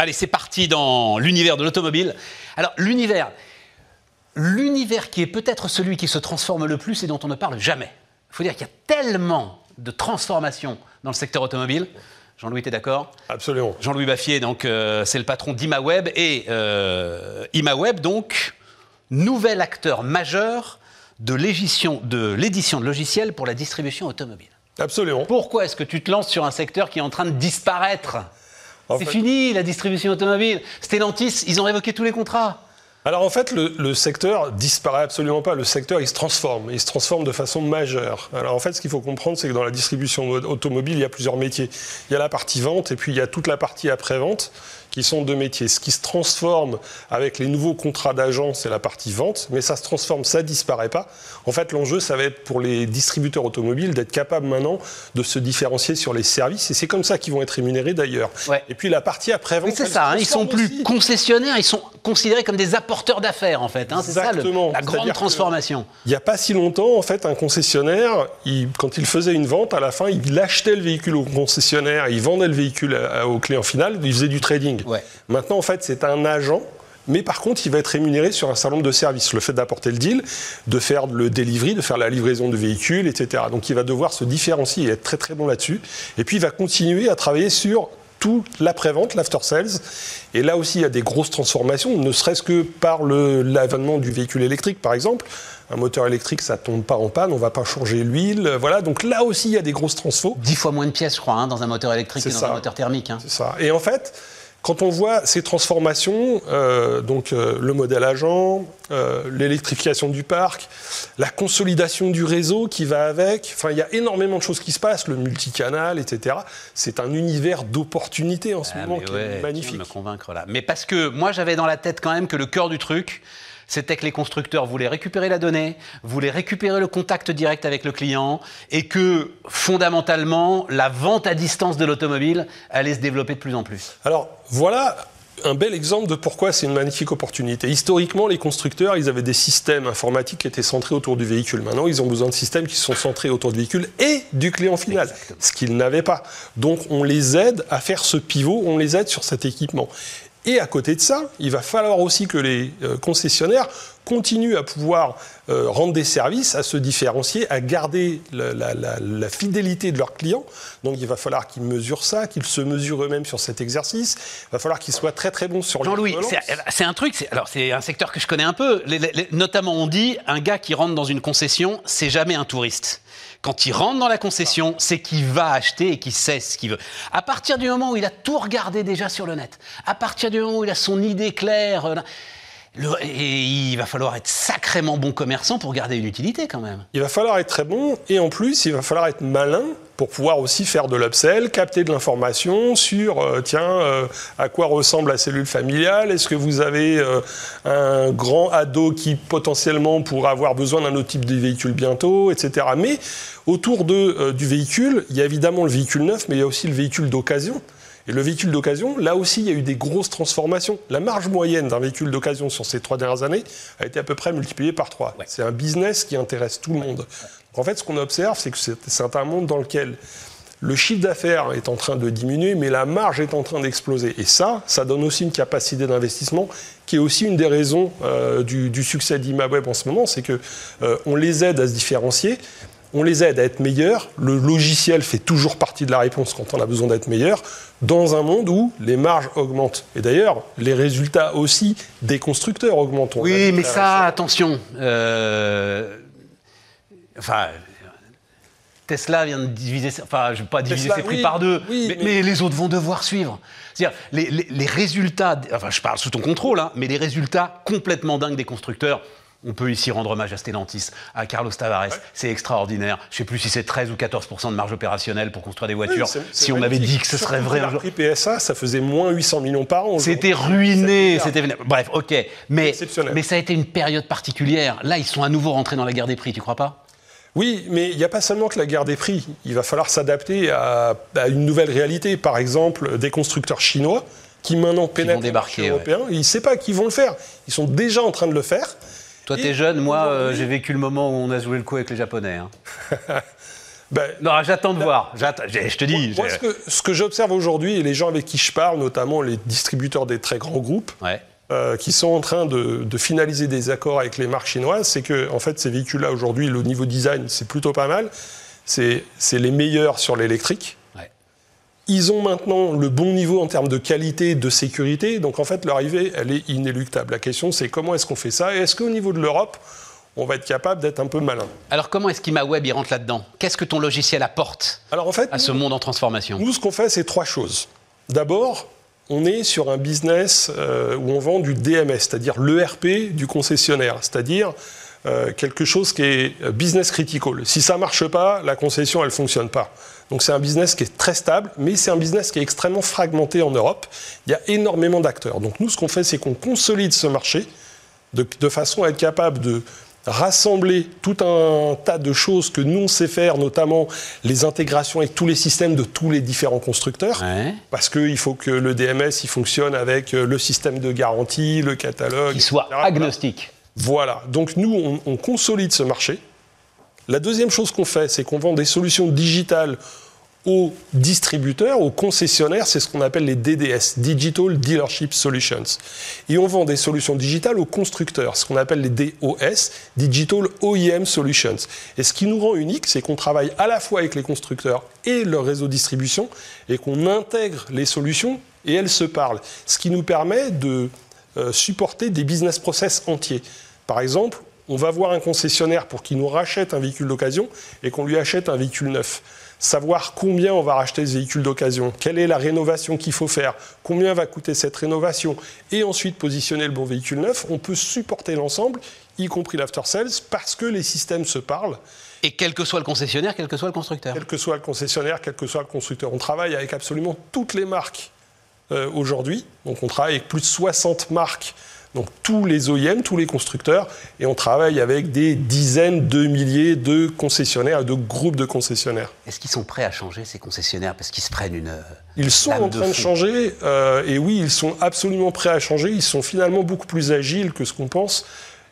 Allez, c'est parti dans l'univers de l'automobile. Alors, l'univers, l'univers qui est peut-être celui qui se transforme le plus et dont on ne parle jamais. Il faut dire qu'il y a tellement de transformations dans le secteur automobile. Jean-Louis, tu es d'accord? Absolument. Jean-Louis Baffier, donc, euh, c'est le patron d'ImaWeb. Et euh, ImaWeb, donc, nouvel acteur majeur de l'édition de, de logiciels pour la distribution automobile. Absolument. Pourquoi est-ce que tu te lances sur un secteur qui est en train de disparaître? C'est fait- fini la distribution automobile. Stellantis, ils ont révoqué tous les contrats. Alors en fait, le, le secteur disparaît absolument pas. Le secteur, il se transforme. Il se transforme de façon majeure. Alors en fait, ce qu'il faut comprendre, c'est que dans la distribution au- automobile, il y a plusieurs métiers. Il y a la partie vente et puis il y a toute la partie après-vente qui sont deux métiers. Ce qui se transforme avec les nouveaux contrats d'agent, c'est la partie vente, mais ça se transforme, ça disparaît pas. En fait, l'enjeu, ça va être pour les distributeurs automobiles d'être capables maintenant de se différencier sur les services, et c'est comme ça qu'ils vont être rémunérés d'ailleurs. Ouais. Et puis la partie après-vente, Oui, c'est ça. hein, ils sont plus aussi. concessionnaires, ils sont considérés comme des apporteurs d'affaires, en fait. hein. C'est ça le- la grande transformation. Il n'y a pas si longtemps, en fait, un concessionnaire, il- quand il faisait une vente, à la fin, il achetait le véhicule au concessionnaire, il vendait le véhicule à- à- au client final, il faisait du trading. Ouais. Maintenant, en fait, c'est un agent. Mais par contre, il va être rémunéré sur un certain nombre de services. Le fait d'apporter le deal, de faire le delivery, de faire la livraison de véhicules, etc. Donc il va devoir se différencier et être très très bon là-dessus. Et puis il va continuer à travailler sur tout l'après-vente, l'after-sales. Et là aussi, il y a des grosses transformations, ne serait-ce que par l'avènement du véhicule électrique, par exemple. Un moteur électrique, ça tombe pas en panne, on va pas changer l'huile. Voilà, donc là aussi, il y a des grosses transfos. Dix fois moins de pièces, je crois, hein, dans un moteur électrique que dans ça. un moteur thermique. hein. C'est ça. Et en fait, quand on voit ces transformations, euh, donc euh, le modèle agent, euh, l'électrification du parc, la consolidation du réseau qui va avec, enfin, il y a énormément de choses qui se passent, le multicanal, etc. C'est un univers d'opportunités en ce Ah, moment qui ouais, est magnifique. me convaincre là. Mais parce que moi, j'avais dans la tête quand même que le cœur du truc, c'était que les constructeurs voulaient récupérer la donnée, voulaient récupérer le contact direct avec le client, et que fondamentalement, la vente à distance de l'automobile allait se développer de plus en plus. Alors voilà un bel exemple de pourquoi c'est une magnifique opportunité. Historiquement, les constructeurs, ils avaient des systèmes informatiques qui étaient centrés autour du véhicule. Maintenant, ils ont besoin de systèmes qui sont centrés autour du véhicule et du client final, Exactement. ce qu'ils n'avaient pas. Donc on les aide à faire ce pivot, on les aide sur cet équipement. Et à côté de ça, il va falloir aussi que les euh, concessionnaires continuent à pouvoir euh, rendre des services, à se différencier, à garder la, la- la- la fidélité de leurs clients. Donc il va falloir qu'ils mesurent ça, qu'ils se mesurent eux-mêmes sur cet exercice. Il va falloir qu'ils soient très très bons sur les Jean-Louis, relances. c'est c'est un truc, alors c'est un secteur que je connais un peu. Les- les- les- notamment, on dit, un gars qui rentre dans une concession, c'est jamais un touriste. Quand il rentre dans la concession, c'est qu'il va acheter et qu'il sait ce qu'il veut. À partir du moment où il a tout regardé déjà sur le net, à partir du moment où il a son idée claire, euh, et il va falloir être sacrément bon commerçant pour garder une utilité quand même. Il va falloir être très bon et en plus, il va falloir être malin pour pouvoir aussi faire de l'upsell, capter de l'information sur, euh, tiens, euh, à quoi ressemble la cellule familiale Est-ce que vous avez euh, un grand ado qui potentiellement pourra avoir besoin d'un autre type de véhicule bientôt, etc. Mais autour de, du véhicule, il y a évidemment le véhicule neuf, mais il y a aussi le véhicule d'occasion. Et le véhicule d'occasion, là aussi, il y a eu des grosses transformations. La marge moyenne d'un véhicule d'occasion sur ces trois dernières années a été à peu près multipliée par trois. Ouais. C'est un business qui intéresse tout le monde. En fait, ce qu'on observe, c'est que c'est un monde dans lequel le chiffre d'affaires est en train de diminuer, mais la marge est en train d'exploser. Et ça, ça donne aussi une capacité d'investissement qui est aussi une des raisons euh, du, du succès d'ImaWeb en ce moment, c'est que euh, on les aide à se différencier, on les aide à être meilleurs. Le logiciel fait toujours partie de la réponse quand on a besoin d'être meilleur, dans un monde où les marges augmentent. Et d'ailleurs, les résultats aussi des constructeurs augmentent. On Oui, mais ça, attention. euh, Enfin, Tesla vient de diviser, ses- enfin, je ne vais pas diviser Tesla, ses prix oui, par deux, oui, mais, mais- mais les autres vont devoir suivre. C'est-à-dire, les, les- les résultats, enfin, je parle sous ton contrôle, hein, mais les résultats complètement dingues des constructeurs. On peut ici rendre hommage à Stellantis, à Carlos Tavares. C'est extraordinaire. Je ne sais plus si c'est 13 ou 14% de marge opérationnelle pour construire des voitures. Oui, si on m'avait dit que ce serait vrai un jour. Prix PSA, ça faisait moins 800 millions par an. C'était ruiné, c'était bref, ok, mais mais ça a été une période particulière. Là, ils sont à nouveau rentrés dans la guerre des prix, tu crois pas? Oui, mais il n'y a pas seulement que la guerre des prix. Il va falloir s'adapter à, à une nouvelle réalité. Par exemple, des constructeurs chinois qui maintenant pénètrent débarquer, le marché européen. Ils ne savent pas qu'ils vont le faire. Ils sont déjà en train de le faire. Toi, t'es jeune, moi, euh, j'ai vécu le moment où on a joué le coup avec les Japonais. hein. Ben, Non, j'attends de voir. J'attends- Je te dis. Moi, j'ai- ce que, ce que j'observe aujourd'hui, et les gens avec qui je parle, notamment les distributeurs des très grands groupes, Ouais. euh, qui sont en train de, de finaliser des accords avec les marques chinoises, c'est que en fait, ces véhicules-là, aujourd'hui, le niveau design, c'est plutôt pas mal. C'est c'est les meilleurs sur l'électrique. Ils ont maintenant le bon niveau en termes de qualité, de sécurité. Donc en fait, leur arrivée, elle est inéluctable. La question, c'est comment est-ce qu'on fait ça? Et est-ce qu'au niveau de l'Europe, on va être capable d'être un peu malin? Alors comment est-ce qu'ImaWeb il rentre là-dedans? Qu'est-ce que ton logiciel apporte Alors en fait, à ce monde en transformation? Nous, ce qu'on fait, c'est trois choses. D'abord, on est sur un business euh, où on vend du DMS, c'est-à-dire l'ERP du concessionnaire, c'est-à-dire euh, quelque chose qui est business critical. Si ça marche pas, la concession, elle fonctionne pas. Donc c'est un business qui est très stable, mais c'est un business qui est extrêmement fragmenté en Europe. Il y a énormément d'acteurs. Donc nous, ce qu'on fait, c'est qu'on consolide ce marché de, de façon à être capable de rassembler tout un tas de choses que nous on sait faire, notamment les intégrations avec tous les systèmes de tous les différents constructeurs. Ouais. Parce qu'il faut que le DMS il fonctionne avec euh, le système de garantie, le catalogue. Qu'il soit etc. agnostique. Voilà. Donc nous, on, on consolide ce marché. La deuxième chose qu'on fait, c'est qu'on vend des solutions digitales aux distributeurs, aux concessionnaires, c'est ce qu'on appelle les DDS, Digital Dealership Solutions. Et on vend des solutions digitales aux constructeurs, ce qu'on appelle les DOS, Digital OEM Solutions. Et ce qui nous rend unique, c'est qu'on travaille à la fois avec les constructeurs et leur réseau de distribution, et qu'on intègre les solutions et elles se parlent. Ce qui nous permet de euh, supporter des business process entiers. Par exemple, on va voir un concessionnaire pour qu'il nous rachète un véhicule d'occasion et qu'on lui achète un véhicule neuf. Savoir combien on va racheter ce véhicule d'occasion, quelle est la rénovation qu'il faut faire, combien va coûter cette rénovation, et ensuite positionner le bon véhicule neuf, on peut supporter l'ensemble, y compris l'after sales, parce que les systèmes se parlent, Et quel que soit le concessionnaire, quel que soit le constructeur. quel que soit le concessionnaire, quel que soit le constructeur. On travaille avec absolument toutes les marques euh, aujourd'hui. Donc on travaille avec plus de 60 marques, donc tous les OEM, tous les constructeurs, et on travaille avec des dizaines de milliers de concessionnaires, de groupes de concessionnaires. Est-ce qu'ils sont prêts à changer ces concessionnaires parce qu'ils se prennent une. euh, Ils sont en train de, changer, euh, et oui, ils sont absolument prêts à changer. Ils sont finalement beaucoup plus agiles que ce qu'on pense.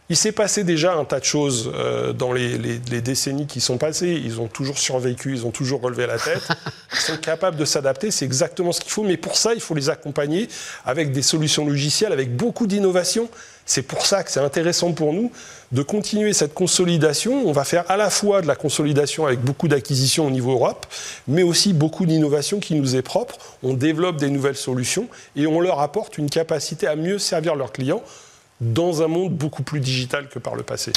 Il s'est passé déjà un tas de choses euh, dans les, les- les décennies qui sont passées. Ils ont toujours survécu, ils ont toujours relevé la tête. Ils sont capables de s'adapter, c'est exactement ce qu'il faut. Mais pour ça, il faut les accompagner avec des solutions logicielles, avec beaucoup d'innovation. C'est pour ça que c'est intéressant pour nous de continuer cette consolidation. On va faire à la fois de la consolidation avec beaucoup d'acquisitions au niveau Europe, mais aussi beaucoup d'innovation qui nous est propre. On développe des nouvelles solutions et on leur apporte une capacité à mieux servir leurs clients dans un monde beaucoup plus digital que par le passé.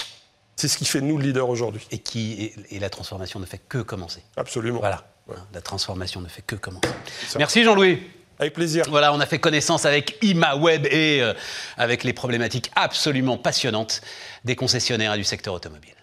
C'est ce qui fait nous le leader aujourd'hui. Et, qui, et, et la transformation ne fait que commencer. Absolument. Voilà. La transformation ne fait que commencer. Merci Jean-Louis. Avec plaisir. Voilà, on a fait connaissance avec ImaWeb et euh, avec les problématiques absolument passionnantes des concessionnaires et du secteur automobile.